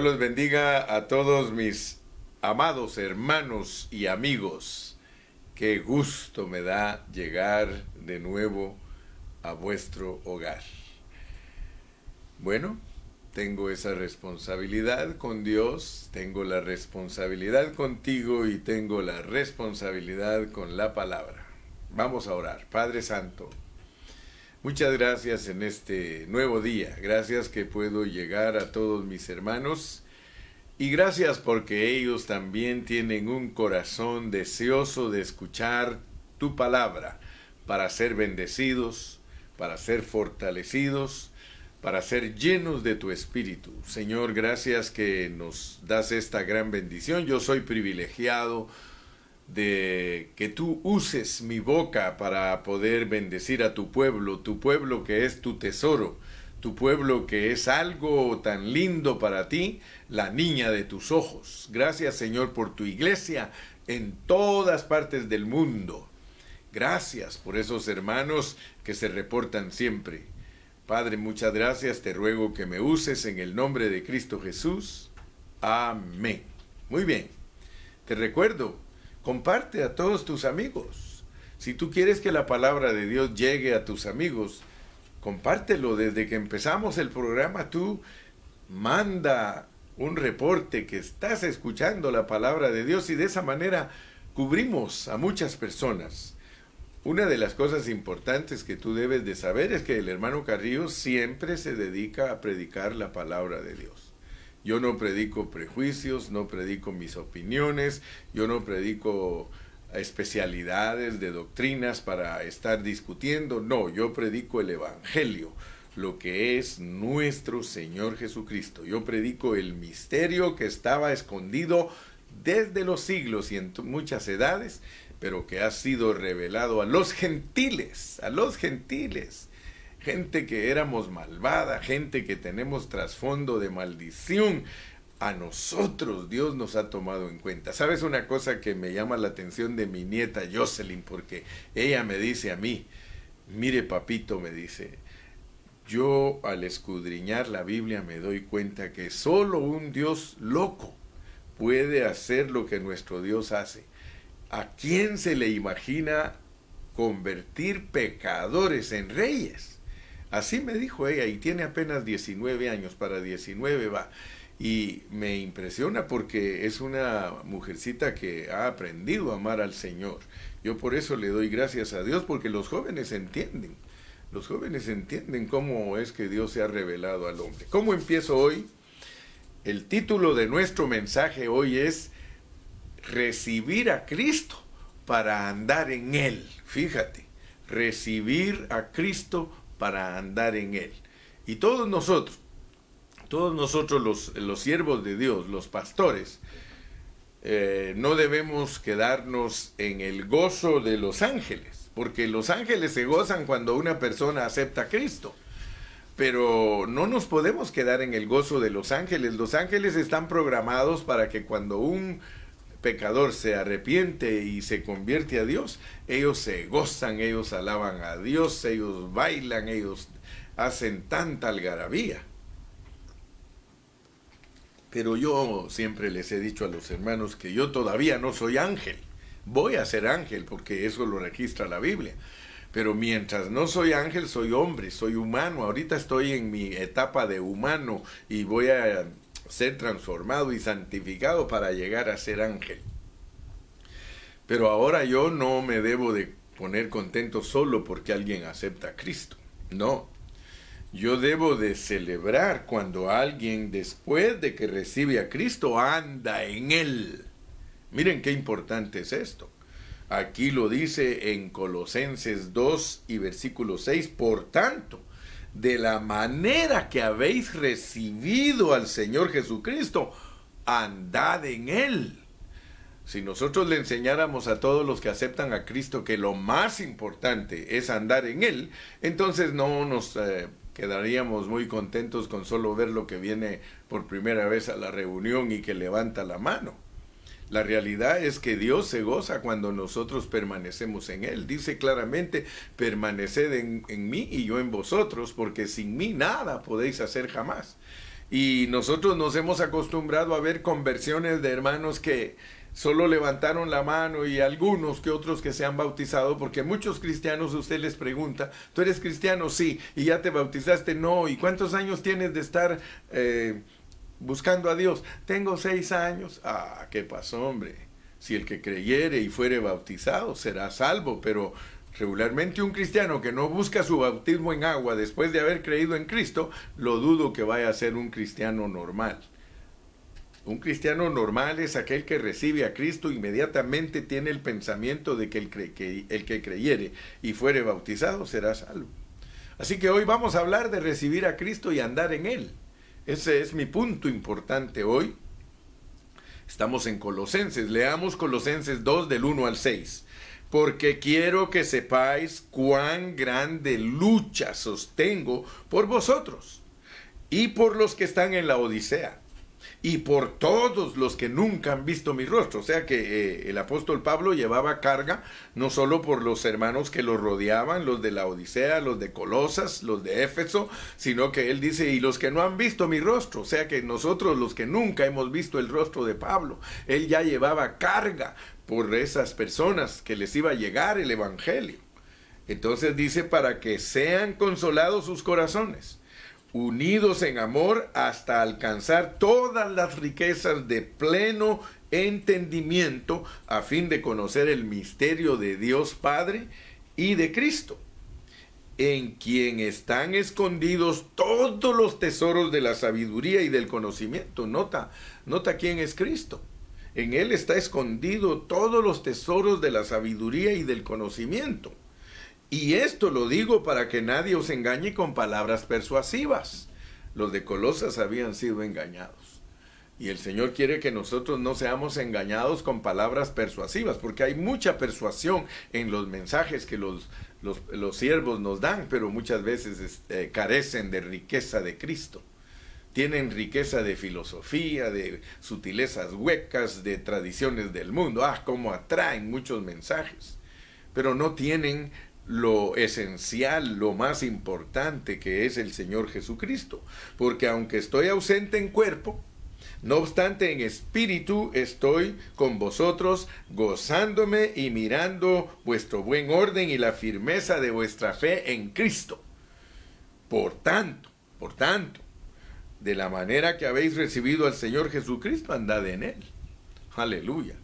Dios los bendiga a todos mis amados hermanos y amigos. Qué gusto me da llegar de nuevo a vuestro hogar. Bueno, tengo esa responsabilidad con Dios, tengo la responsabilidad contigo y tengo la responsabilidad con la palabra. Vamos a orar. Padre Santo, Muchas gracias en este nuevo día. Gracias que puedo llegar a todos mis hermanos. Y gracias porque ellos también tienen un corazón deseoso de escuchar tu palabra para ser bendecidos, para ser fortalecidos, para ser llenos de tu espíritu. Señor, gracias que nos das esta gran bendición. Yo soy privilegiado de que tú uses mi boca para poder bendecir a tu pueblo, tu pueblo que es tu tesoro, tu pueblo que es algo tan lindo para ti, la niña de tus ojos. Gracias Señor por tu iglesia en todas partes del mundo. Gracias por esos hermanos que se reportan siempre. Padre, muchas gracias, te ruego que me uses en el nombre de Cristo Jesús. Amén. Muy bien, te recuerdo comparte a todos tus amigos. Si tú quieres que la palabra de Dios llegue a tus amigos, compártelo desde que empezamos el programa. Tú manda un reporte que estás escuchando la palabra de Dios y de esa manera cubrimos a muchas personas. Una de las cosas importantes que tú debes de saber es que el hermano Carrillo siempre se dedica a predicar la palabra de Dios. Yo no predico prejuicios, no predico mis opiniones, yo no predico especialidades de doctrinas para estar discutiendo, no, yo predico el Evangelio, lo que es nuestro Señor Jesucristo. Yo predico el misterio que estaba escondido desde los siglos y en muchas edades, pero que ha sido revelado a los gentiles, a los gentiles gente que éramos malvada, gente que tenemos trasfondo de maldición. A nosotros Dios nos ha tomado en cuenta. ¿Sabes una cosa que me llama la atención de mi nieta Jocelyn? Porque ella me dice a mí, mire papito, me dice, yo al escudriñar la Biblia me doy cuenta que solo un Dios loco puede hacer lo que nuestro Dios hace. ¿A quién se le imagina convertir pecadores en reyes? Así me dijo ella y tiene apenas 19 años, para 19 va. Y me impresiona porque es una mujercita que ha aprendido a amar al Señor. Yo por eso le doy gracias a Dios porque los jóvenes entienden. Los jóvenes entienden cómo es que Dios se ha revelado al hombre. ¿Cómo empiezo hoy? El título de nuestro mensaje hoy es Recibir a Cristo para andar en Él. Fíjate, recibir a Cristo para andar en Él. Y todos nosotros, todos nosotros los, los siervos de Dios, los pastores, eh, no debemos quedarnos en el gozo de los ángeles, porque los ángeles se gozan cuando una persona acepta a Cristo. Pero no nos podemos quedar en el gozo de los ángeles. Los ángeles están programados para que cuando un pecador se arrepiente y se convierte a Dios, ellos se gozan, ellos alaban a Dios, ellos bailan, ellos hacen tanta algarabía. Pero yo siempre les he dicho a los hermanos que yo todavía no soy ángel. Voy a ser ángel porque eso lo registra la Biblia. Pero mientras no soy ángel, soy hombre, soy humano. Ahorita estoy en mi etapa de humano y voy a ser transformado y santificado para llegar a ser ángel. Pero ahora yo no me debo de poner contento solo porque alguien acepta a Cristo. No. Yo debo de celebrar cuando alguien después de que recibe a Cristo anda en él. Miren qué importante es esto. Aquí lo dice en Colosenses 2 y versículo 6, por tanto, de la manera que habéis recibido al Señor Jesucristo, andad en Él. Si nosotros le enseñáramos a todos los que aceptan a Cristo que lo más importante es andar en Él, entonces no nos eh, quedaríamos muy contentos con solo ver lo que viene por primera vez a la reunión y que levanta la mano. La realidad es que Dios se goza cuando nosotros permanecemos en Él. Dice claramente, permaneced en, en, mí y yo en vosotros, porque sin mí nada podéis hacer jamás. Y nosotros nos hemos acostumbrado a ver conversiones de hermanos que solo levantaron la mano y algunos que otros que se han bautizado, porque muchos cristianos usted les pregunta, ¿tú eres cristiano? Sí, y ya te bautizaste, no, ¿y cuántos años tienes de estar eh, buscando a Dios? Tengo seis años. Ah, ¿qué pasó, hombre? Si el que creyere y fuere bautizado será salvo, pero regularmente un cristiano que no busca su bautismo en agua después de haber creído en Cristo, lo dudo que vaya a ser un cristiano normal. Un cristiano normal es aquel que recibe a Cristo inmediatamente tiene el pensamiento de que el, que el que creyere y fuere bautizado será salvo. Así que hoy vamos a hablar de recibir a Cristo y andar en Él. Ese es mi punto importante hoy. Estamos en Colosenses. Leamos Colosenses 2 del 1 al 6 porque quiero que sepáis cuán grande lucha sostengo por vosotros y por los que están en la Odisea y por todos los que nunca han visto mi rostro. O sea que eh, el apóstol Pablo llevaba carga no solo por los hermanos que lo rodeaban, los de la Odisea, los de Colosas, los de Éfeso, sino que él dice, y los que no han visto mi rostro. O sea que nosotros los que nunca hemos visto el rostro de Pablo, él ya llevaba carga por esas personas que les iba a llegar el Evangelio. Entonces dice, para que sean consolados sus corazones unidos en amor hasta alcanzar todas las riquezas de pleno entendimiento a fin de conocer el misterio de Dios Padre y de Cristo, en quien están escondidos todos los tesoros de la sabiduría y del conocimiento. Nota, nota quién es Cristo. En Él está escondido todos los tesoros de la sabiduría y del conocimiento. Y esto lo digo para que nadie os engañe con palabras persuasivas. Los de Colosas habían sido engañados. Y el Señor quiere que nosotros no seamos engañados con palabras persuasivas, porque hay mucha persuasión en los mensajes que los, los, siervos nos dan, pero muchas veces este, carecen de riqueza de Cristo. Tienen riqueza de filosofía, de sutilezas huecas, de tradiciones del mundo. Ah, cómo atraen muchos mensajes. Pero no tienen lo esencial, lo más importante que es el Señor Jesucristo. Porque aunque estoy ausente en cuerpo, no obstante en espíritu estoy con vosotros, gozándome y mirando vuestro buen orden y la firmeza de vuestra fe en Cristo. Por tanto, por tanto, de la manera que habéis recibido al Señor Jesucristo, andad en él. Aleluya.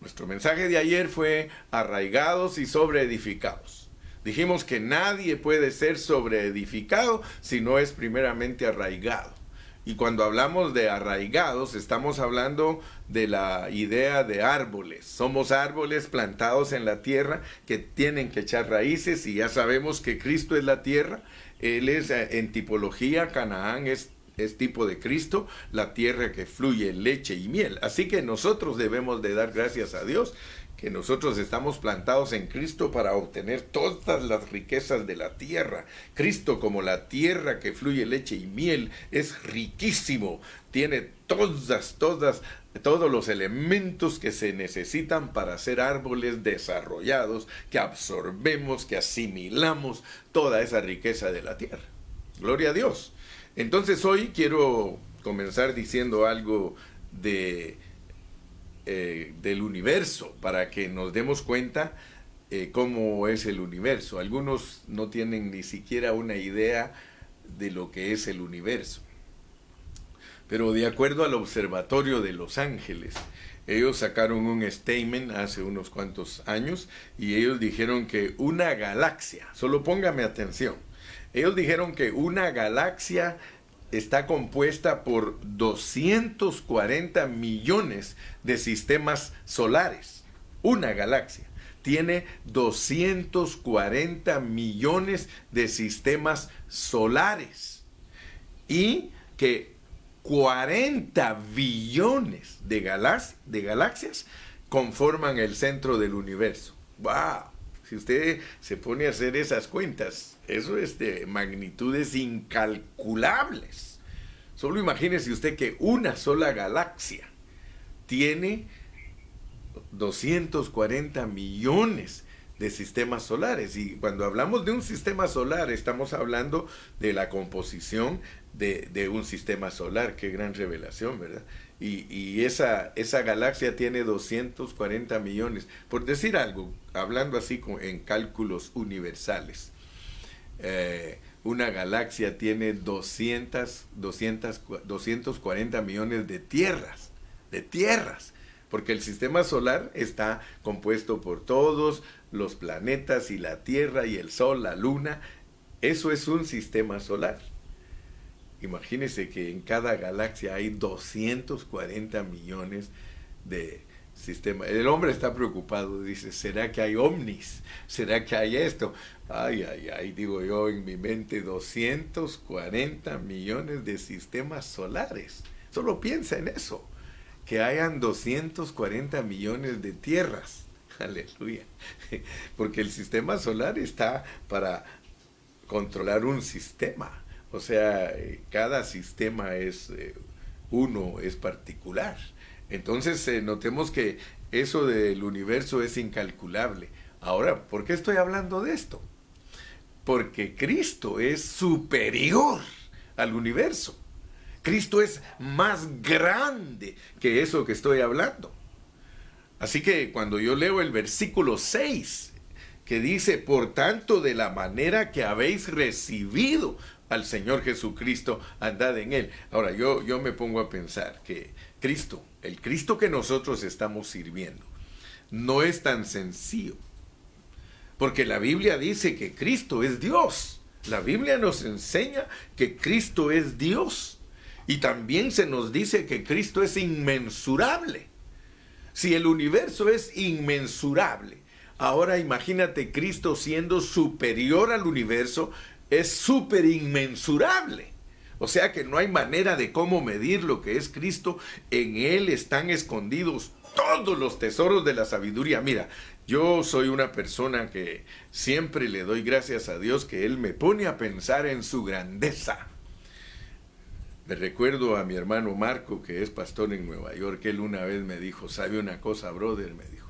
Nuestro mensaje de ayer fue arraigados y sobreedificados. Dijimos que nadie puede ser sobreedificado si no es primeramente arraigado. Y cuando hablamos de arraigados, estamos hablando de la idea de árboles. Somos árboles plantados en la tierra que tienen que echar raíces y ya sabemos que Cristo es la tierra. Él es eh, en tipología, Canaán es, es tipo de Cristo, la tierra que fluye leche y miel. Así que nosotros debemos de dar gracias a Dios que nosotros estamos plantados en Cristo para obtener todas las riquezas de la tierra. Cristo como la tierra que fluye leche y miel es riquísimo, tiene todas, todas, todos los elementos que se necesitan para ser árboles desarrollados, que absorbemos, que asimilamos toda esa riqueza de la tierra. Gloria a Dios. Entonces hoy quiero comenzar diciendo algo de eh, del universo para que nos demos cuenta eh, cómo es el universo. Algunos no tienen ni siquiera una idea de lo que es el universo. Pero de acuerdo al Observatorio de Los Ángeles, ellos sacaron un statement hace unos cuantos años y ellos dijeron que una galaxia, solo póngame atención, ellos dijeron que una galaxia está compuesta por 240 millones de sistemas solares. Una galaxia tiene 240 millones de sistemas solares y que 40 billones de, de galaxias conforman el centro del universo. ¡Wow! Si usted se pone a hacer esas cuentas, eso es de magnitudes incalculables. Solo imagínese usted que una sola galaxia tiene 240 millones de sistemas solares. Y cuando hablamos de un sistema solar, estamos hablando de la composición de, un sistema solar. Qué gran revelación, ¿verdad? Y, esa, esa galaxia tiene 240 millones. Por decir algo, hablando así en cálculos universales. Eh, una galaxia tiene 200, 200, 240 millones de tierras, de tierras, porque el sistema solar está compuesto por todos los planetas y la Tierra y el Sol, la Luna. Eso es un sistema solar. Imagínense que en cada galaxia hay 240 millones de, sistema. El hombre está preocupado, dice, ¿será que hay ovnis? ¿Será que hay esto? Ay, ay, ay, digo yo en mi mente, 240 millones de sistemas solares. Solo piensa en eso, que hayan 240 millones de tierras. Aleluya. Porque el sistema solar está para controlar un sistema. O sea, eh, cada sistema es eh, uno, es particular. Entonces, eh, notemos que eso del universo es incalculable. Ahora, ¿por qué estoy hablando de esto? Porque Cristo es superior al universo. Cristo es más grande que eso que estoy hablando. Así que cuando yo leo el versículo 6, que dice, por tanto, de la manera que habéis recibido al Señor Jesucristo, andad en Él. Ahora, yo, yo me pongo a pensar que Cristo, el Cristo que nosotros estamos sirviendo, no es tan sencillo. Porque la Biblia dice que Cristo es Dios. La Biblia nos enseña que Cristo es Dios. Y también se nos dice que Cristo es inmensurable. Si el universo es inmensurable, ahora imagínate Cristo siendo superior al universo, es súper inmensurable. O sea que no hay manera de cómo medir lo que es Cristo. En Él están escondidos todos los tesoros de la sabiduría. Mira, yo soy una persona que siempre le doy gracias a Dios que Él me pone a pensar en su grandeza. Le recuerdo a mi hermano Marco, que es pastor en Nueva York, él una vez me dijo, ¿sabe una cosa, brother? Me dijo,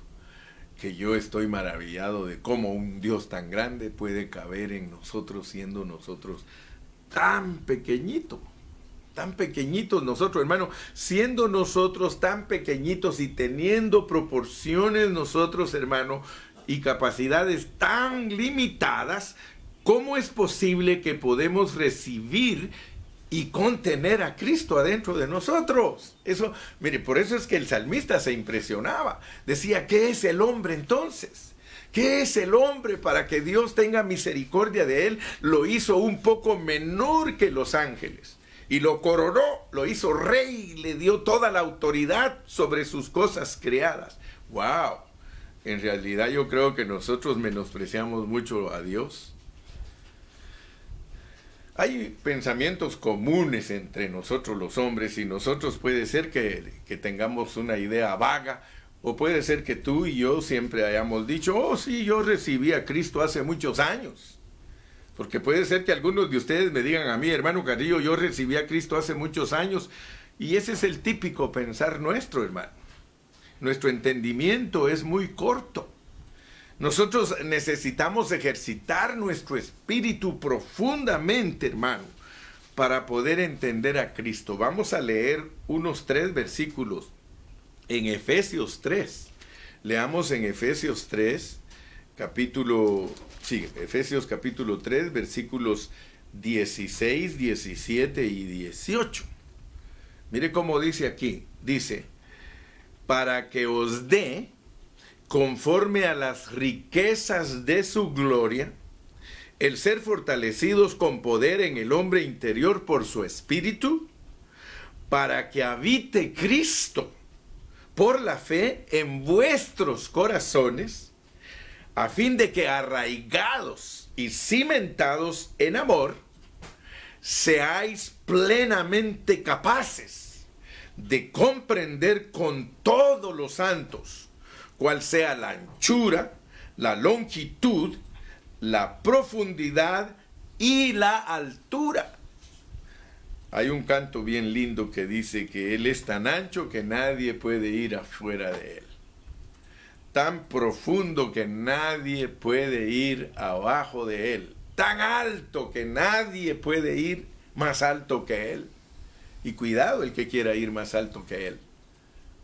que yo estoy maravillado de cómo un Dios tan grande puede caber en nosotros siendo nosotros tan pequeñito, tan pequeñitos nosotros, hermano, siendo nosotros tan pequeñitos y teniendo proporciones nosotros, hermano, y capacidades tan limitadas, ¿cómo es posible que podemos recibir y contener a Cristo adentro de nosotros? Eso, mire, por eso es que el salmista se impresionaba. Decía, ¿qué es el hombre entonces? ¿Qué es el hombre para que Dios tenga misericordia de él? Lo hizo un poco menor que los ángeles y lo coronó, lo hizo rey, le dio toda la autoridad sobre sus cosas creadas. ¡Wow! En realidad yo creo que nosotros menospreciamos mucho a Dios. Hay pensamientos comunes entre nosotros los hombres y nosotros puede ser que, que tengamos una idea vaga o puede ser que tú y yo siempre hayamos dicho, oh sí, yo recibí a Cristo hace muchos años. Porque puede ser que algunos de ustedes me digan a mí, hermano Carrillo, yo recibí a Cristo hace muchos años. Y ese es el típico pensar nuestro, hermano. Nuestro entendimiento es muy corto. Nosotros necesitamos ejercitar nuestro espíritu profundamente, hermano, para poder entender a Cristo. Vamos a leer unos tres versículos en Efesios 3. Leamos en Efesios 3, capítulo, sí, Efesios capítulo 3, versículos 16, 17 y 18. Mire cómo dice aquí, dice, para que os dé, conforme a las riquezas de su gloria, el ser fortalecidos con poder en el hombre interior por su espíritu, para que habite Cristo por la fe en vuestros corazones, a fin de que arraigados y cimentados en amor, seáis plenamente capaces de comprender con todos los santos cuál sea la anchura, la longitud, la profundidad y la altura hay un canto bien lindo que dice que Él es tan ancho que nadie puede ir afuera de Él. tan profundo que nadie puede ir abajo de él, tan alto que nadie puede ir más alto que él. Y cuidado el que quiera ir más alto que él.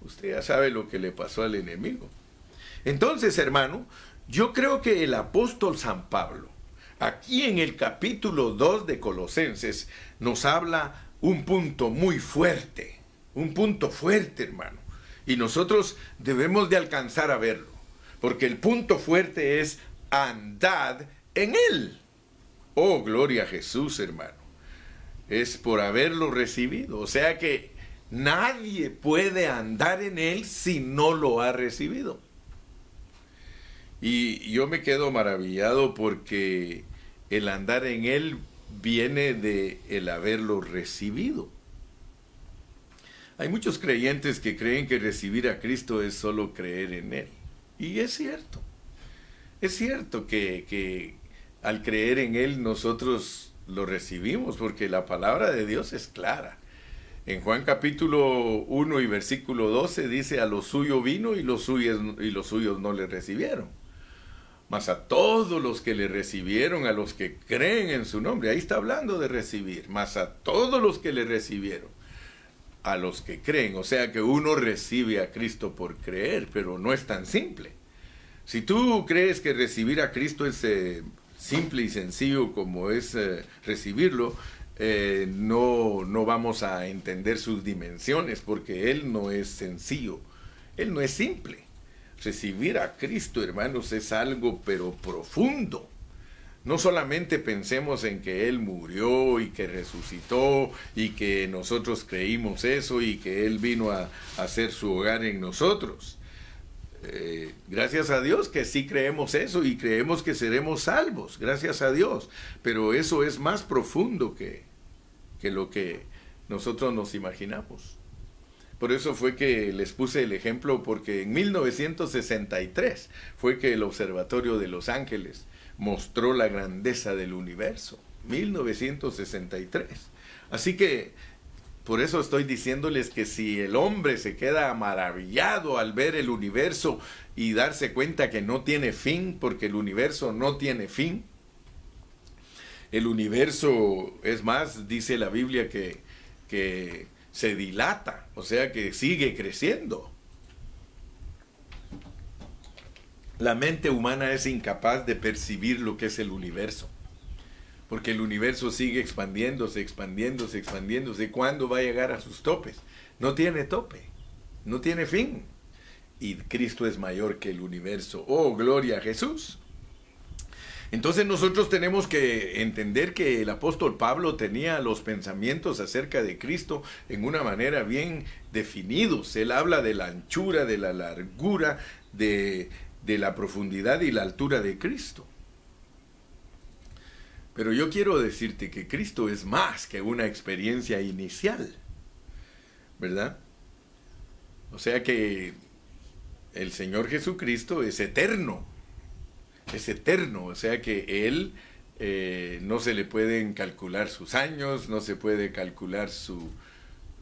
Usted ya sabe lo que le pasó al enemigo. Entonces, hermano, yo creo que el apóstol San Pablo, aquí en el capítulo 2 de Colosenses, nos habla un punto muy fuerte, un punto fuerte, hermano. Y nosotros debemos de alcanzar a verlo, porque el punto fuerte es andad en él. Oh, gloria a Jesús, hermano. Es por haberlo recibido. O sea que nadie puede andar en él si no lo ha recibido. Y yo me quedo maravillado porque el andar en él viene de el haberlo recibido. Hay muchos creyentes que creen que recibir a Cristo es solo creer en Él. Y es cierto. Es cierto que, que al creer en Él nosotros lo recibimos porque la palabra de Dios es clara. En Juan capítulo 1 y versículo 12 dice, a lo suyo vino y los suyos, y los suyos no le recibieron mas a todos los que le recibieron, a los que creen en su nombre, ahí está hablando de recibir, mas a todos los que le recibieron, a los que creen, o sea que uno recibe a Cristo por creer, pero no es tan simple. Si tú crees que recibir a Cristo es eh, simple y sencillo como es eh, recibirlo, eh, no, no vamos a entender sus dimensiones, porque Él no es sencillo, Él no es simple. Recibir a Cristo, hermanos, es algo pero profundo. No solamente pensemos en que Él murió y que resucitó y que nosotros creímos eso y que Él vino a, hacer su hogar en nosotros. Eh, gracias a Dios que sí creemos eso y creemos que seremos salvos, gracias a Dios. Pero eso es más profundo que, que lo que nosotros nos imaginamos. Por eso fue que les puse el ejemplo, porque en 1963 fue que el Observatorio de Los Ángeles mostró la grandeza del universo. 1963. Así que por eso estoy diciéndoles que si el hombre se queda maravillado al ver el universo y darse cuenta que no tiene fin, porque el universo no tiene fin, el universo, es más, dice la Biblia que, que se dilata, o sea que sigue creciendo. La mente humana es incapaz de percibir lo que es el universo, porque el universo sigue expandiéndose, expandiéndose, expandiéndose. ¿Cuándo va a llegar a sus topes? No tiene tope, no tiene fin. Y Cristo es mayor que el universo. Oh, gloria a Jesús. Entonces nosotros tenemos que entender que el apóstol Pablo tenía los pensamientos acerca de Cristo en una manera bien definidos. Él habla de la anchura, de la largura, de, la profundidad y la altura de Cristo. Pero yo quiero decirte que Cristo es más que una experiencia inicial, ¿verdad? O sea que el Señor Jesucristo es eterno es eterno, o sea que Él eh, no se le pueden calcular sus años, no se puede calcular su,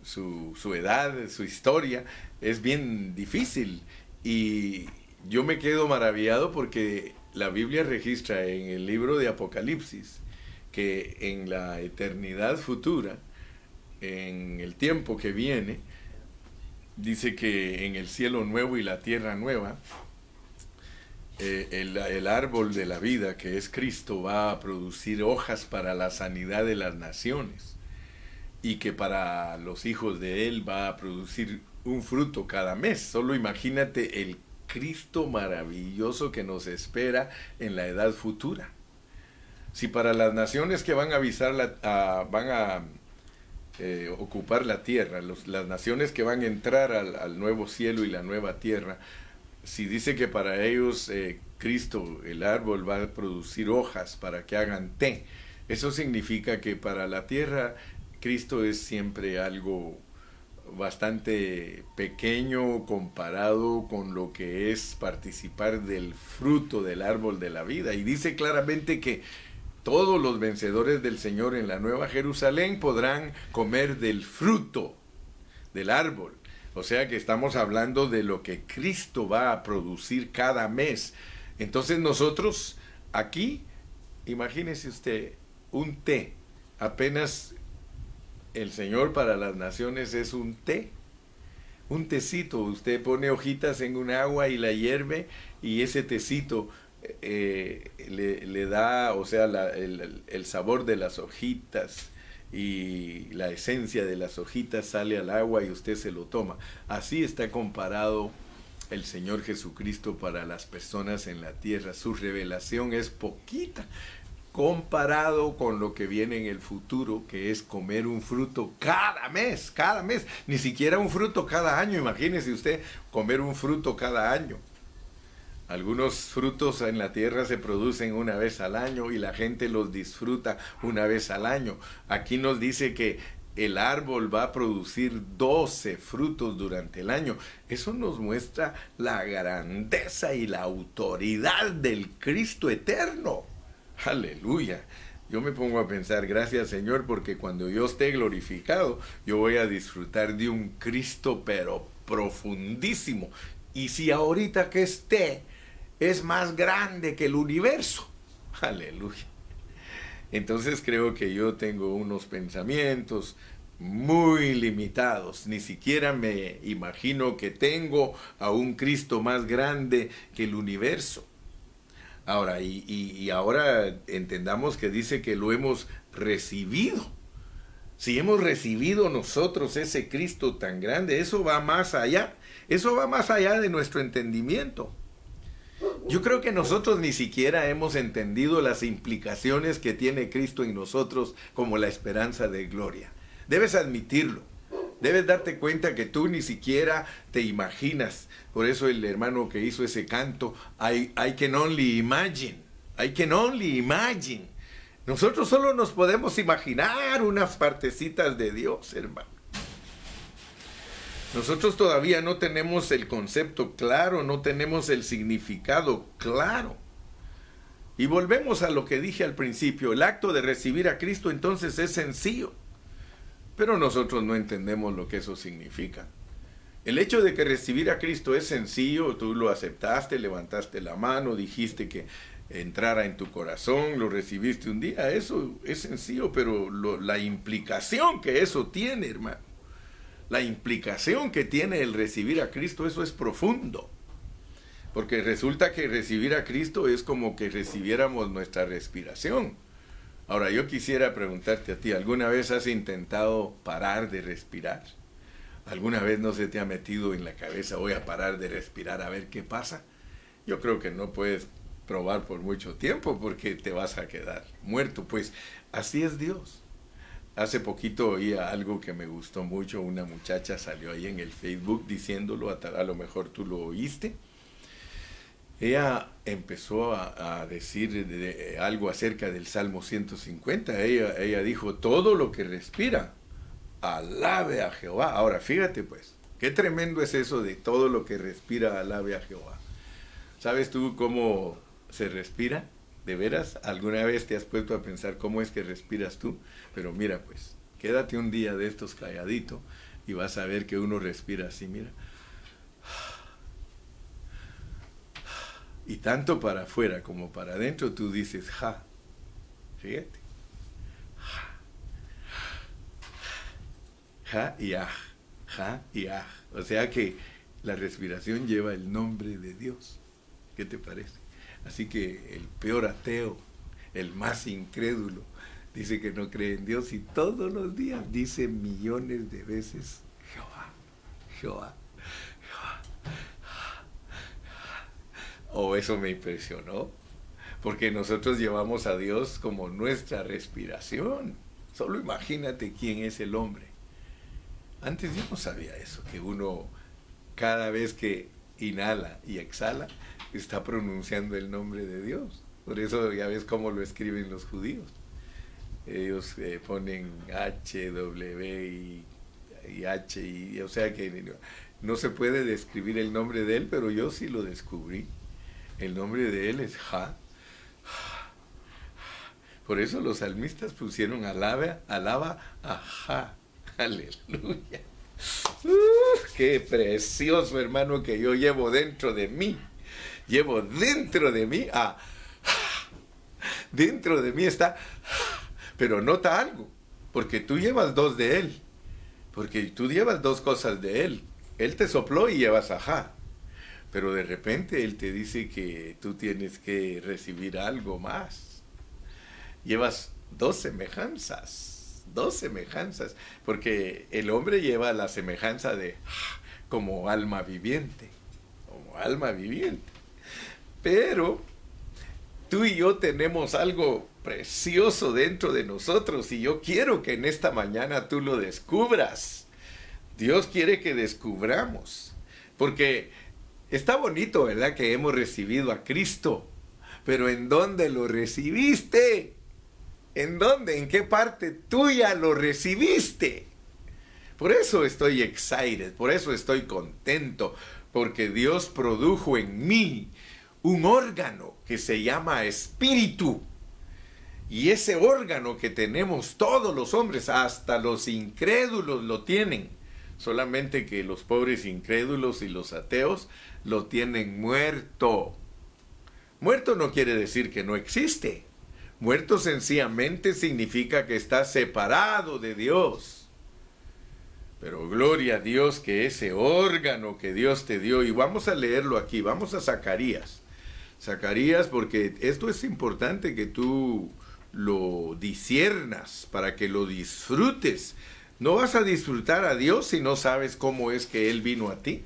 su, su edad, su historia, es bien difícil. Y yo me quedo maravillado porque la Biblia registra en el libro de Apocalipsis que en la eternidad futura, en el tiempo que viene, dice que en el cielo nuevo y la tierra nueva, eh, el, árbol de la vida, que es Cristo, va a producir hojas para la sanidad de las naciones y que para los hijos de Él va a producir un fruto cada mes. Solo imagínate el Cristo maravilloso que nos espera en la edad futura. Si para las naciones que van a avisar la, van a eh, ocupar la tierra, las naciones que van a entrar al nuevo cielo y la nueva tierra, si dice que para ellos eh, Cristo, el árbol, va a producir hojas para que hagan té, eso significa que para la tierra Cristo es siempre algo bastante pequeño comparado con lo que es participar del fruto del árbol de la vida. Y dice claramente que todos los vencedores del Señor en la Nueva Jerusalén podrán comer del fruto del árbol O sea que estamos hablando de lo que Cristo va a producir cada mes. Entonces nosotros aquí, imagínese usted, un té, apenas el Señor para las naciones es un té, un tecito, usted pone hojitas en un agua y la hierve y ese tecito eh, le, da, o sea, el, el sabor de las hojitas, y la esencia de las hojitas sale al agua y usted se lo toma. Así está comparado el Señor Jesucristo para las personas en la tierra. Su revelación es poquita comparado con lo que viene en el futuro, que es comer un fruto cada mes, cada mes, ni siquiera un fruto cada año, imagínese usted comer un fruto cada año. Algunos frutos en la tierra se producen una vez al año y la gente los disfruta una vez al año. Aquí nos dice que el árbol va a producir 12 frutos durante el año. Eso nos muestra la grandeza y la autoridad del Cristo eterno. Aleluya. Yo me pongo a pensar, gracias Señor, porque cuando yo esté glorificado, yo voy a disfrutar de un Cristo pero profundísimo. Y si ahorita que esté, es más grande que el universo. Aleluya. Entonces creo que yo tengo unos pensamientos muy limitados. Ni siquiera me imagino que tengo a un Cristo más grande que el universo. Ahora, y, y, ahora entendamos que dice que lo hemos recibido. Si hemos recibido nosotros ese Cristo tan grande, eso va más allá. Eso va más allá de nuestro entendimiento. Yo creo que nosotros ni siquiera hemos entendido las implicaciones que tiene Cristo en nosotros como la esperanza de gloria. Debes admitirlo. Debes darte cuenta que tú ni siquiera te imaginas. Por eso el hermano que hizo ese canto, I, I can only imagine. I can only imagine. Nosotros solo nos podemos imaginar unas partecitas de Dios, hermano. Nosotros todavía no tenemos el concepto claro, no tenemos el significado claro. Y volvemos a lo que dije al principio, el acto de recibir a Cristo entonces es sencillo, pero nosotros no entendemos lo que eso significa. El hecho de que recibir a Cristo es sencillo, tú lo aceptaste, levantaste la mano, dijiste que entrara en tu corazón, lo recibiste un día, eso es sencillo, pero la implicación que eso tiene, hermano, la implicación que tiene el recibir a Cristo, eso es profundo. Porque resulta que recibir a Cristo es como que recibiéramos nuestra respiración. Ahora, yo quisiera preguntarte a ti, ¿alguna vez has intentado parar de respirar? ¿Alguna vez no se te ha metido en la cabeza, voy a parar de respirar a ver qué pasa? Yo creo que no puedes probar por mucho tiempo porque te vas a quedar muerto. Pues así es Dios. Hace poquito oía algo que me gustó mucho, una muchacha salió ahí en el Facebook diciéndolo, a, lo mejor tú lo oíste. Ella empezó a, decir algo acerca del Salmo 150. Ella, ella dijo, todo lo que respira, alabe a Jehová. Ahora, fíjate pues, qué tremendo es eso de todo lo que respira, alabe a Jehová. ¿Sabes tú cómo se respira? ¿De veras? ¿Alguna vez te has puesto a pensar cómo es que respiras tú? Pero mira, pues, quédate un día de estos calladito y vas a ver que uno respira así, mira. Y tanto para afuera como para adentro tú dices ja. Fíjate. Ja y aj. Ja y aj. O sea que la respiración lleva el nombre de Dios. ¿Qué te parece? Así que el peor ateo, el más incrédulo, dice que no cree en Dios y todos los días dice millones de veces, Jehová, Jehová, Jehová. Oh, eso me impresionó, porque nosotros llevamos a Dios como nuestra respiración. Solo imagínate quién es el hombre. Antes yo no sabía eso, que uno cada vez que inhala y exhala, está pronunciando el nombre de Dios. Por eso ya ves cómo lo escriben los judíos. Ellos eh, ponen H, W y, H, y, o sea que no se puede describir el nombre de él, pero yo sí lo descubrí. El nombre de él es Ja. Por eso los salmistas pusieron alaba, alaba a Ja. Aleluya. qué precioso hermano que yo llevo dentro de mí. Llevo dentro de mí a... Dentro de mí está... Pero nota algo, porque tú llevas dos de él. Porque tú llevas dos cosas de él. Él te sopló y llevas ajá. Pero de repente él te dice que tú tienes que recibir algo más. Llevas dos semejanzas dos semejanzas, porque el hombre lleva la semejanza de como alma viviente, como alma viviente. Pero tú y yo tenemos algo precioso dentro de nosotros y yo quiero que en esta mañana tú lo descubras. Dios quiere que descubramos, porque está bonito, ¿verdad? Que hemos recibido a Cristo, pero ¿en dónde lo recibiste? ¿En dónde? ¿En qué parte tuya lo recibiste? Por eso estoy excited, por eso estoy contento, porque Dios produjo en mí un órgano que se llama espíritu. Y ese órgano que tenemos todos los hombres, hasta los incrédulos lo tienen. Solamente que los pobres incrédulos y los ateos lo tienen muerto. Muerto no quiere decir que no existe. Muerto sencillamente significa que está separado de Dios. Pero gloria a Dios que ese órgano que Dios te dio, y vamos a leerlo aquí, vamos a Zacarías. Zacarías, porque esto es importante que tú lo disiernas para que lo disfrutes. No vas a disfrutar a Dios si no sabes cómo es que Él vino a ti.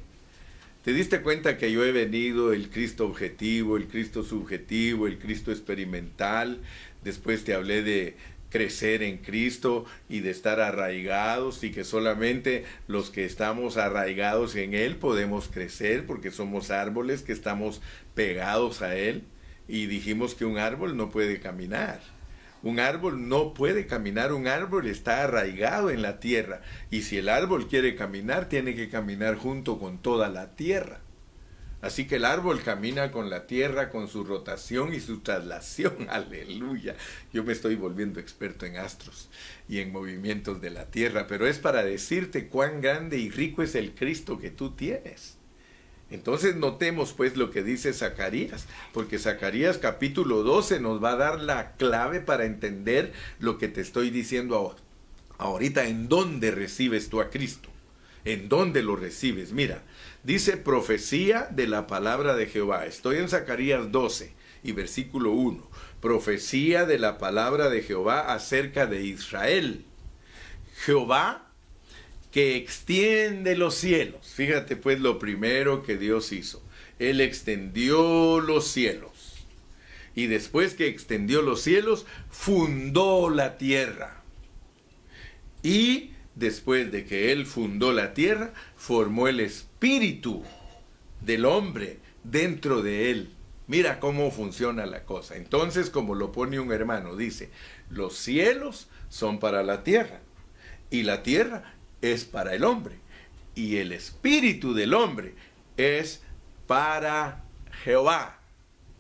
¿Te diste cuenta que yo he venido el Cristo objetivo, el Cristo subjetivo, el Cristo experimental? Después te hablé de crecer en Cristo y de estar arraigados y que solamente los que estamos arraigados en Él podemos crecer porque somos árboles que estamos pegados a Él y dijimos que un árbol no puede caminar. Un árbol no puede caminar, un árbol está arraigado en la tierra y si el árbol quiere caminar, tiene que caminar junto con toda la tierra. Así que el árbol camina con la tierra, con su rotación y su traslación. Aleluya. Yo me estoy volviendo experto en astros y en movimientos de la tierra, pero es para decirte cuán grande y rico es el Cristo que tú tienes. Entonces notemos pues lo que dice Zacarías, porque Zacarías capítulo 12 nos va a dar la clave para entender lo que te estoy diciendo ahorita, en dónde recibes tú a Cristo, en dónde lo recibes. Mira, dice profecía de la palabra de Jehová. Estoy en Zacarías 12 y versículo 1. Profecía de la palabra de Jehová acerca de Israel. Jehová que extiende los cielos. Fíjate pues lo primero que Dios hizo. Él extendió los cielos. Y después que extendió los cielos, fundó la tierra. Y después de que Él fundó la tierra, formó el espíritu del hombre dentro de Él. Mira cómo funciona la cosa. Entonces, como lo pone un hermano, dice, los cielos son para la tierra y la tierra es para el hombre y el espíritu del hombre es para Jehová,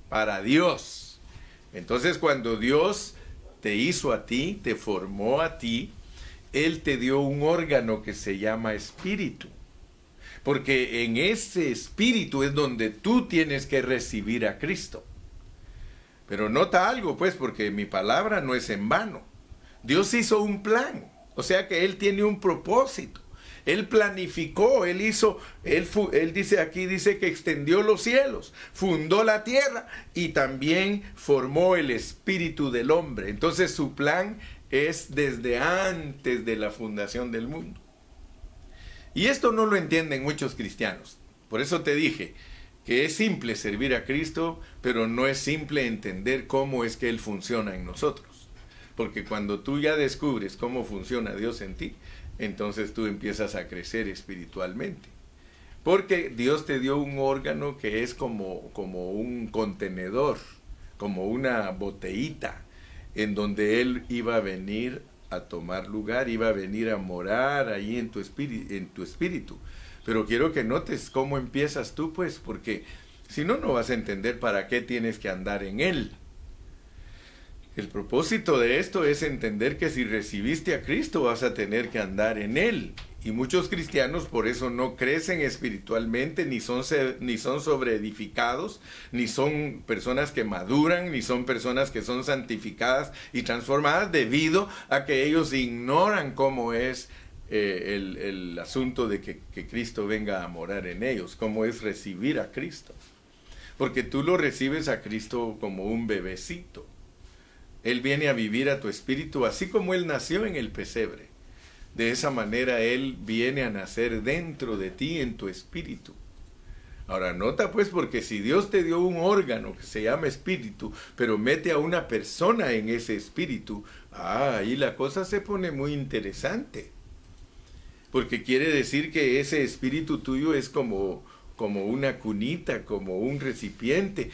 para Dios. Entonces cuando Dios te hizo a ti, te formó a ti, Él te dio un órgano que se llama espíritu. Porque en ese espíritu es donde tú tienes que recibir a Cristo. Pero nota algo, pues, porque mi palabra no es en vano. Dios hizo un plan. O sea que Él tiene un propósito. Él planificó, Él hizo, él, él dice aquí, dice que extendió los cielos, fundó la tierra y también formó el espíritu del hombre. Entonces su plan es desde antes de la fundación del mundo. Y esto no lo entienden muchos cristianos. Por eso te dije que es simple servir a Cristo, pero no es simple entender cómo es que Él funciona en nosotros. Porque cuando tú ya descubres cómo funciona Dios en ti, entonces tú empiezas a crecer espiritualmente. Porque Dios te dio un órgano que es como, como un contenedor, como una botellita, en donde Él iba a venir a tomar lugar, iba a venir a morar ahí en tu, espíritu, en tu espíritu. Pero quiero que notes cómo empiezas tú, pues, porque si no, no vas a entender para qué tienes que andar en Él. El propósito de esto es entender que si recibiste a Cristo vas a tener que andar en Él. Y muchos cristianos por eso no crecen espiritualmente, ni son, ni son sobreedificados, ni son personas que maduran, ni son personas que son santificadas y transformadas debido a que ellos ignoran cómo es eh, el, asunto de que, que Cristo venga a morar en ellos, cómo es recibir a Cristo. Porque tú lo recibes a Cristo como un bebecito. Él viene a vivir a tu espíritu así como Él nació en el pesebre. De esa manera Él viene a nacer dentro de ti en tu espíritu. Ahora, nota pues, porque si Dios te dio un órgano que se llama espíritu, pero mete a una persona en ese espíritu, ah, ahí la cosa se pone muy interesante. Porque quiere decir que ese espíritu tuyo es como, como una cunita, como un recipiente,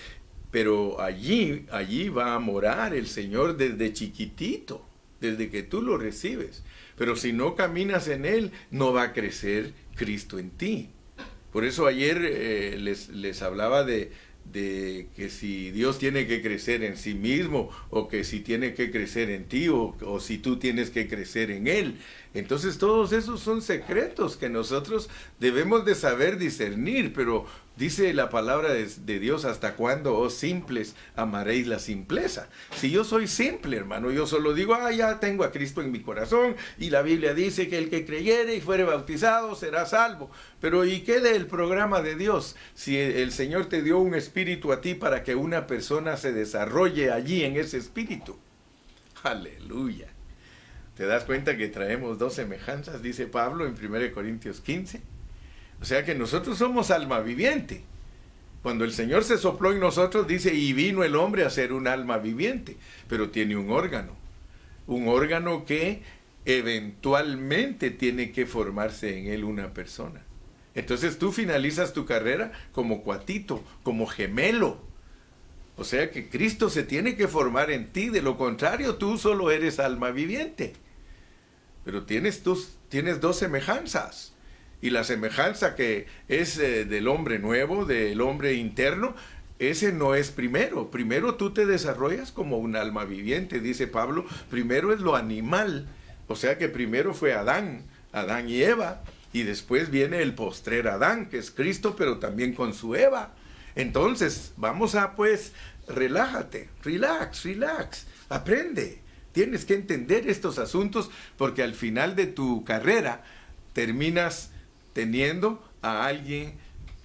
pero allí, allí va a morar el Señor desde chiquitito, desde que tú lo recibes. Pero si no caminas en Él, no va a crecer Cristo en ti. Por eso ayer eh, les, les hablaba de, de que si Dios tiene que crecer en sí mismo o que si tiene que crecer en ti o, o, si tú tienes que crecer en Él. Entonces todos esos son secretos que nosotros debemos de saber discernir, pero Dice la palabra de, Dios, ¿hasta cuándo, oh simples, amaréis la simpleza? Si yo soy simple, hermano, yo solo digo, ah, ya tengo a Cristo en mi corazón, y la Biblia dice que el que creyere y fuere bautizado será salvo. Pero ¿y qué del programa de Dios? Si el Señor te dio un espíritu a ti para que una persona se desarrolle allí en ese espíritu. Aleluya. ¿Te das cuenta que traemos dos semejanzas, dice Pablo en 1 Corintios 15? O sea que nosotros somos alma viviente. Cuando el Señor se sopló en nosotros, dice, y vino el hombre a ser un alma viviente, pero tiene un órgano. Un órgano que eventualmente tiene que formarse en él una persona. Entonces tú finalizas tu carrera como cuatito, como gemelo. O sea que Cristo se tiene que formar en ti, de lo contrario tú solo eres alma viviente. Pero tienes, tus, tienes dos semejanzas y la semejanza que es eh, del hombre nuevo, del hombre interno, ese no es primero. Primero tú te desarrollas como un alma viviente, dice Pablo. Primero es lo animal. O sea que primero fue Adán, Adán y Eva. Y después viene el postrer Adán, que es Cristo, pero también con su Eva. Entonces, vamos a pues, relájate, relax, relax, aprende. Tienes que entender estos asuntos porque al final de tu carrera terminas teniendo a alguien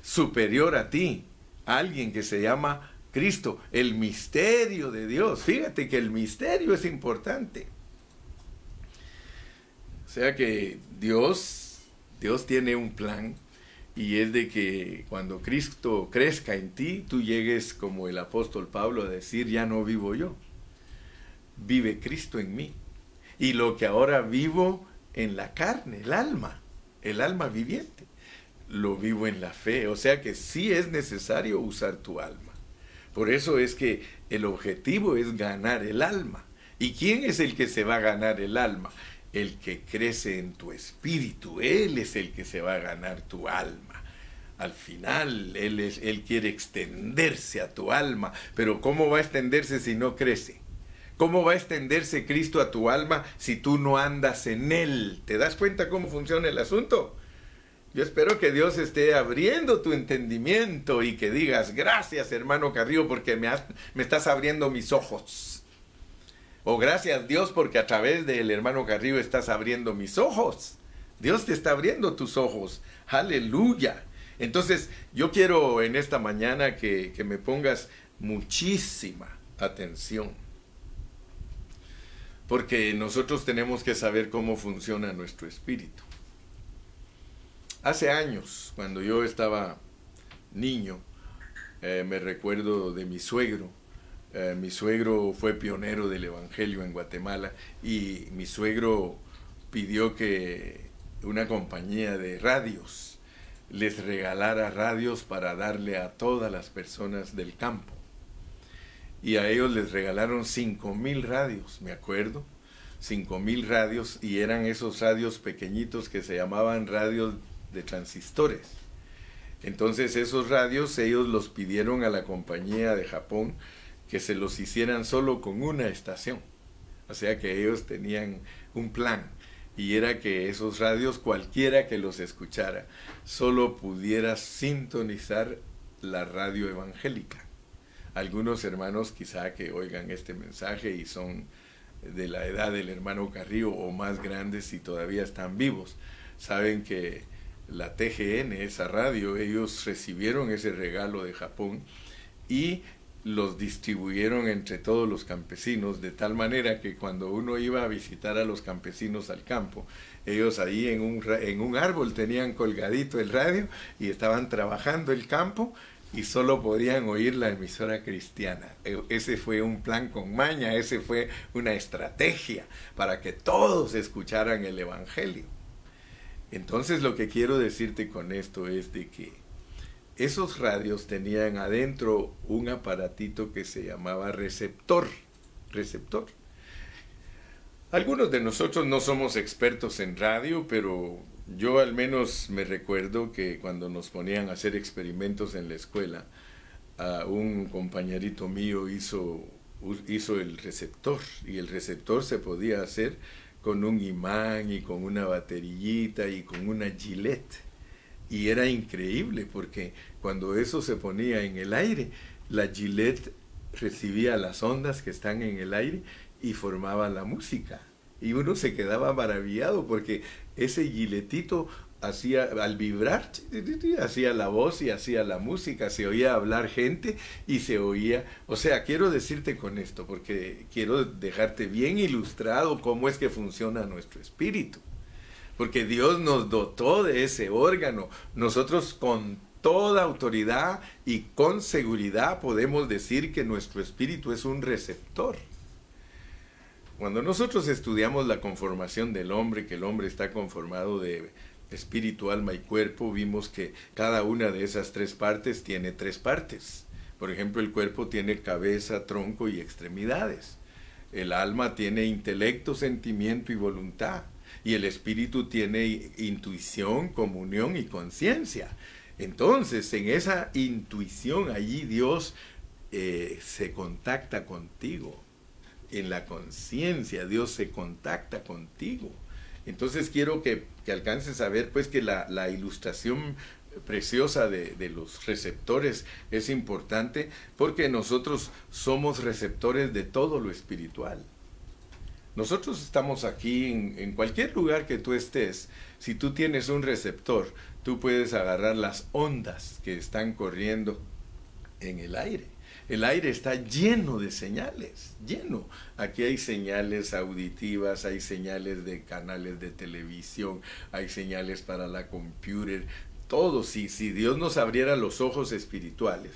superior a ti, alguien que se llama Cristo, el misterio de Dios. Fíjate que el misterio es importante. O sea que Dios, Dios tiene un plan y es de que cuando Cristo crezca en ti, tú llegues como el apóstol Pablo a decir, ya no vivo yo, vive Cristo en mí. Y lo que ahora vivo en la carne, el alma, el alma viviente. Lo vivo en la fe, o sea que sí es necesario usar tu alma. Por eso es que el objetivo es ganar el alma. ¿Y quién es el que se va a ganar el alma? El que crece en tu espíritu, Él es el que se va a ganar tu alma. Al final, Él, es, él quiere extenderse a tu alma, pero ¿cómo va a extenderse si no crece? ¿Cómo va a extenderse Cristo a tu alma si tú no andas en Él? ¿Te das cuenta cómo funciona el asunto? Yo espero que Dios esté abriendo tu entendimiento y que digas, gracias hermano Carrillo porque me, estás abriendo mis ojos. O gracias Dios porque a través del hermano Carrillo estás abriendo mis ojos. Dios te está abriendo tus ojos. Aleluya. Entonces yo quiero en esta mañana que me pongas muchísima atención porque nosotros tenemos que saber cómo funciona nuestro espíritu. Hace años, cuando yo estaba niño, eh, me recuerdo de mi suegro. Eh, mi suegro fue pionero del Evangelio en Guatemala y mi suegro pidió que una compañía de radios les regalara radios para darle a todas las personas del campo y a ellos les regalaron cinco mil radios, me acuerdo, cinco mil radios y eran esos radios pequeñitos que se llamaban radios de transistores. Entonces esos radios ellos los pidieron a la compañía de Japón que se los hicieran solo con una estación. O sea que ellos tenían un plan y era que esos radios, cualquiera que los escuchara, solo pudiera sintonizar la radio evangélica. Algunos hermanos quizá que oigan este mensaje y son de la edad del hermano Carrillo o más grandes y todavía están vivos, saben que la TGN, esa radio, ellos recibieron ese regalo de Japón y los distribuyeron entre todos los campesinos, de tal manera que cuando uno iba a visitar a los campesinos al campo, ellos ahí en un, en un árbol tenían colgadito el radio y estaban trabajando el campo y solo podían oír la emisora cristiana. E, ese fue un plan con maña, ese fue una estrategia para que todos escucharan el Evangelio. Entonces lo que quiero decirte con esto es de que esos radios tenían adentro un aparatito que se llamaba receptor. Receptor. Algunos de nosotros no somos expertos en radio, pero yo al menos me recuerdo que cuando nos ponían a hacer experimentos en la escuela, un compañerito mío hizo, hizo el receptor y el receptor se podía hacer con un imán y con una baterillita y con una gilet y era increíble porque cuando eso se ponía en el aire, la Gillette recibía las ondas que están en el aire y formaba la música. Y uno se quedaba maravillado porque ese giletito hacía, al vibrar, hacía la voz y hacía la música, se oía hablar gente y se oía, o sea, quiero decirte con esto, porque quiero dejarte bien ilustrado cómo es que funciona nuestro espíritu porque Dios nos dotó de ese órgano. Nosotros con toda autoridad y con seguridad podemos decir que nuestro espíritu es un receptor. Cuando nosotros estudiamos la conformación del hombre, que el hombre está conformado de espíritu, alma y cuerpo, vimos que cada una de esas tres partes tiene tres partes. Por ejemplo, el cuerpo tiene cabeza, tronco y extremidades. El alma tiene intelecto, sentimiento y voluntad y el espíritu tiene intuición, comunión y conciencia. Entonces, en esa intuición, allí Dios eh, se contacta contigo. En la conciencia, Dios se contacta contigo. Entonces quiero que, alcances a ver pues que la, ilustración preciosa de, los receptores es importante porque nosotros somos receptores de todo lo espiritual. Nosotros estamos aquí en, cualquier lugar que tú estés. Si tú tienes un receptor, tú puedes agarrar las ondas que están corriendo en el aire. El aire está lleno de señales, lleno. Aquí hay señales auditivas, hay señales de canales de televisión, hay señales para la computer, todo. Si, si Dios nos abriera los ojos espirituales,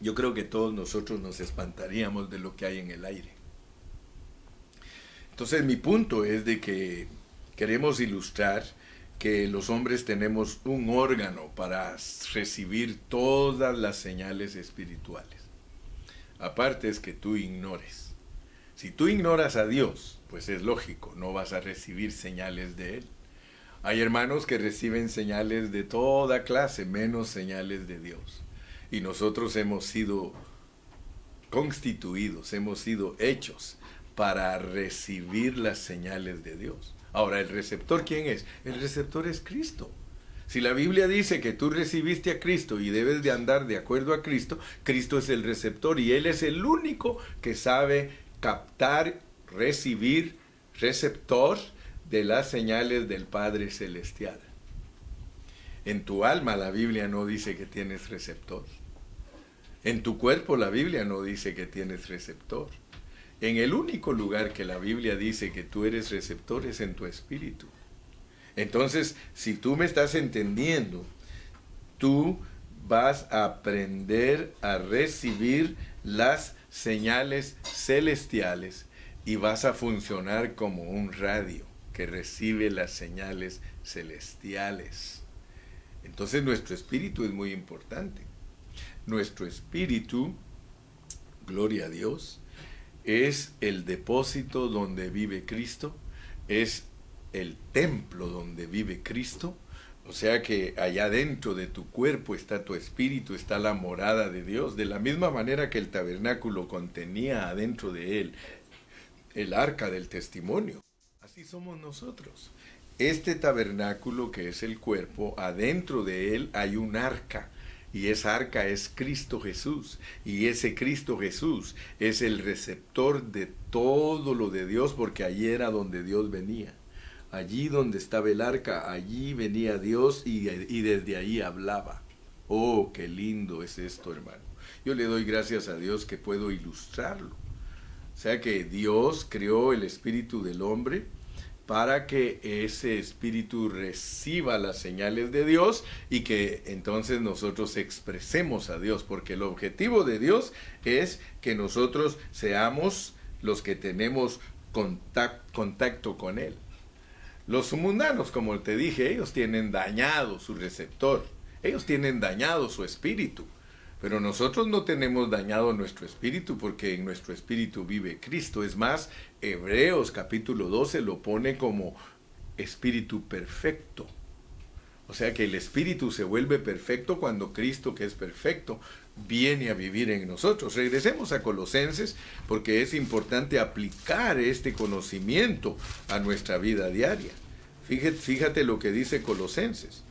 yo creo que todos nosotros nos espantaríamos de lo que hay en el aire. Entonces mi punto es de que queremos ilustrar que los hombres tenemos un órgano para recibir todas las señales espirituales. Aparte es que tú ignores. Si tú ignoras a Dios, pues es lógico, no vas a recibir señales de Él. Hay hermanos que reciben señales de toda clase, menos señales de Dios y nosotros hemos sido constituidos, hemos sido hechos para recibir las señales de Dios. Ahora, ¿el receptor quién es? El receptor es Cristo. Si la Biblia dice que tú recibiste a Cristo y debes de andar de acuerdo a Cristo, Cristo es el receptor y Él es el único que sabe captar, recibir, receptor de las señales del Padre Celestial. En tu alma la Biblia no dice que tienes receptor. En tu cuerpo la Biblia no dice que tienes receptor. En el único lugar que la Biblia dice que tú eres receptor es en tu espíritu. Entonces, si tú me estás entendiendo, tú vas a aprender a recibir las señales celestiales y vas a funcionar como un radio que recibe las señales celestiales. Entonces nuestro espíritu es muy importante. Nuestro espíritu, gloria a Dios, es el depósito donde vive Cristo, es el templo donde vive Cristo. O sea que allá dentro de tu cuerpo está tu espíritu, está la morada de Dios, de la misma manera que el tabernáculo contenía adentro de él el arca del testimonio. Así somos nosotros. Este tabernáculo que es el cuerpo, adentro de él hay un arca. Y esa arca es Cristo Jesús. Y ese Cristo Jesús es el receptor de todo lo de Dios porque allí era donde Dios venía. Allí donde estaba el arca, allí venía Dios y, y desde ahí hablaba. Oh, qué lindo es esto, hermano. Yo le doy gracias a Dios que puedo ilustrarlo. O sea que Dios creó el espíritu del hombre para que ese espíritu reciba las señales de Dios y que entonces nosotros expresemos a Dios, porque el objetivo de Dios es que nosotros seamos los que tenemos contacto con Él. Los mundanos, como te dije, ellos tienen dañado su receptor, ellos tienen dañado su espíritu. Pero nosotros no tenemos dañado nuestro espíritu porque en nuestro espíritu vive Cristo. Es más, Hebreos capítulo 12 lo pone como espíritu perfecto. O sea que el espíritu se vuelve perfecto cuando Cristo, que es perfecto, viene a vivir en nosotros. Regresemos a Colosenses porque es importante aplicar este conocimiento a nuestra vida diaria. Fíjate, lo que dice Colosenses.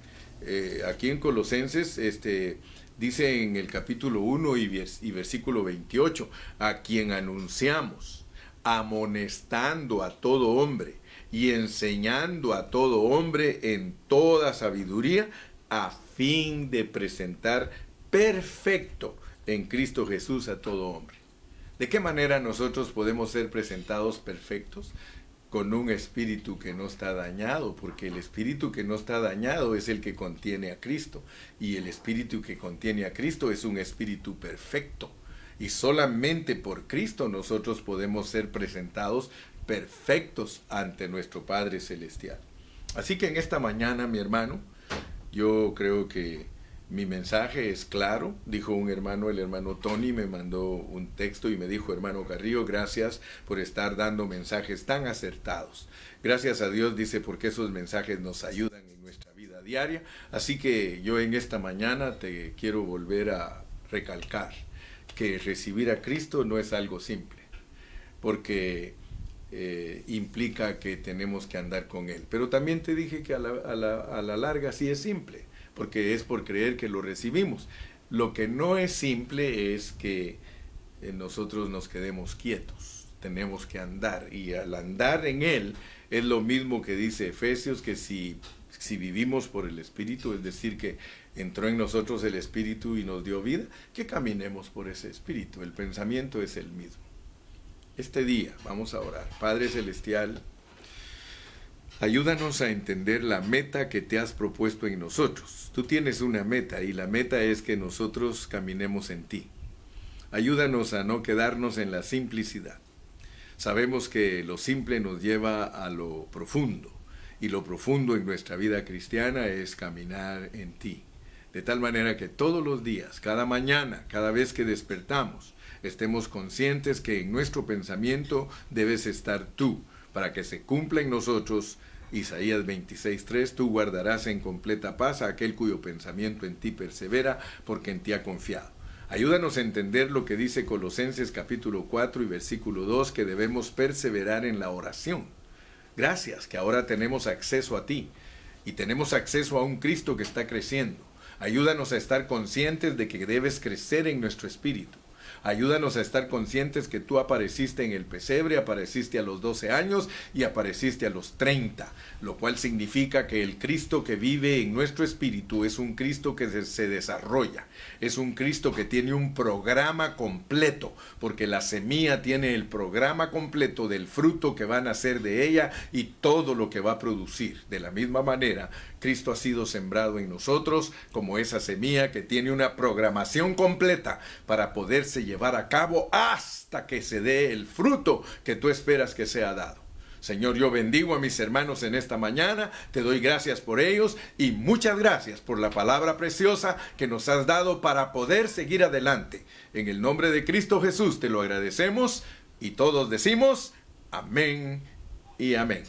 Eh, aquí en Colosenses, este, dice en el capítulo 1 y, versículo 28, a quien anunciamos, amonestando a todo hombre y enseñando a todo hombre en toda sabiduría, a fin de presentar perfecto en Cristo Jesús a todo hombre. ¿De qué manera nosotros podemos ser presentados perfectos? Con un espíritu que no está dañado, porque el espíritu que no está dañado es el que contiene a Cristo, y el espíritu que contiene a Cristo es un espíritu perfecto. Y solamente por Cristo nosotros podemos ser presentados perfectos ante nuestro Padre Celestial. Así que en esta mañana, mi hermano, yo creo que mi mensaje es claro, dijo un hermano, el hermano Tony me mandó un texto y me dijo, hermano Carrillo, gracias por estar dando mensajes tan acertados. Gracias a Dios, dice, porque esos mensajes nos ayudan en nuestra vida diaria. Así que yo en esta mañana te quiero volver a recalcar que recibir a Cristo no es algo simple, porque eh, implica que tenemos que andar con Él. Pero también te dije que a la, a la, a la larga sí es simple porque es por creer que lo recibimos. Lo que no es simple es que eh, nosotros nos quedemos quietos, tenemos que andar y al andar en Él es lo mismo que dice Efesios, que si, si vivimos por el Espíritu, es decir, que entró en nosotros el Espíritu y nos dio vida, que caminemos por ese Espíritu. El pensamiento es el mismo. Este día vamos a orar. Padre Celestial, Ayúdanos a entender la meta que te has propuesto en nosotros. Tú tienes una meta y la meta es que nosotros caminemos en ti. Ayúdanos a no quedarnos en la simplicidad. Sabemos que lo simple nos lleva a lo profundo y lo profundo en nuestra vida cristiana es caminar en ti. De tal manera que todos los días, cada mañana, cada vez que despertamos, estemos conscientes que en nuestro pensamiento debes estar tú para que se cumpla en nosotros Isaías 26:3, tú guardarás en completa paz a aquel cuyo pensamiento en ti persevera, porque en ti ha confiado. Ayúdanos a entender lo que dice Colosenses capítulo 4 y versículo 2, que debemos perseverar en la oración. Gracias, que ahora tenemos acceso a ti y tenemos acceso a un Cristo que está creciendo. Ayúdanos a estar conscientes de que debes crecer en nuestro espíritu. Ayúdanos a estar conscientes que tú apareciste en el pesebre, apareciste a los 12 años y apareciste a los 30, lo cual significa que el Cristo que vive en nuestro espíritu es un Cristo que se desarrolla, es un Cristo que tiene un programa completo, porque la semilla tiene el programa completo del fruto que va a nacer de ella y todo lo que va a producir. De la misma manera, Cristo ha sido sembrado en nosotros como esa semilla que tiene una programación completa para poderse llevar a cabo hasta que se dé el fruto que tú esperas que sea dado. Señor, yo bendigo a mis hermanos en esta mañana, te doy gracias por ellos y muchas gracias por la palabra preciosa que nos has dado para poder seguir adelante. En el nombre de Cristo Jesús te lo agradecemos y todos decimos amén y amén.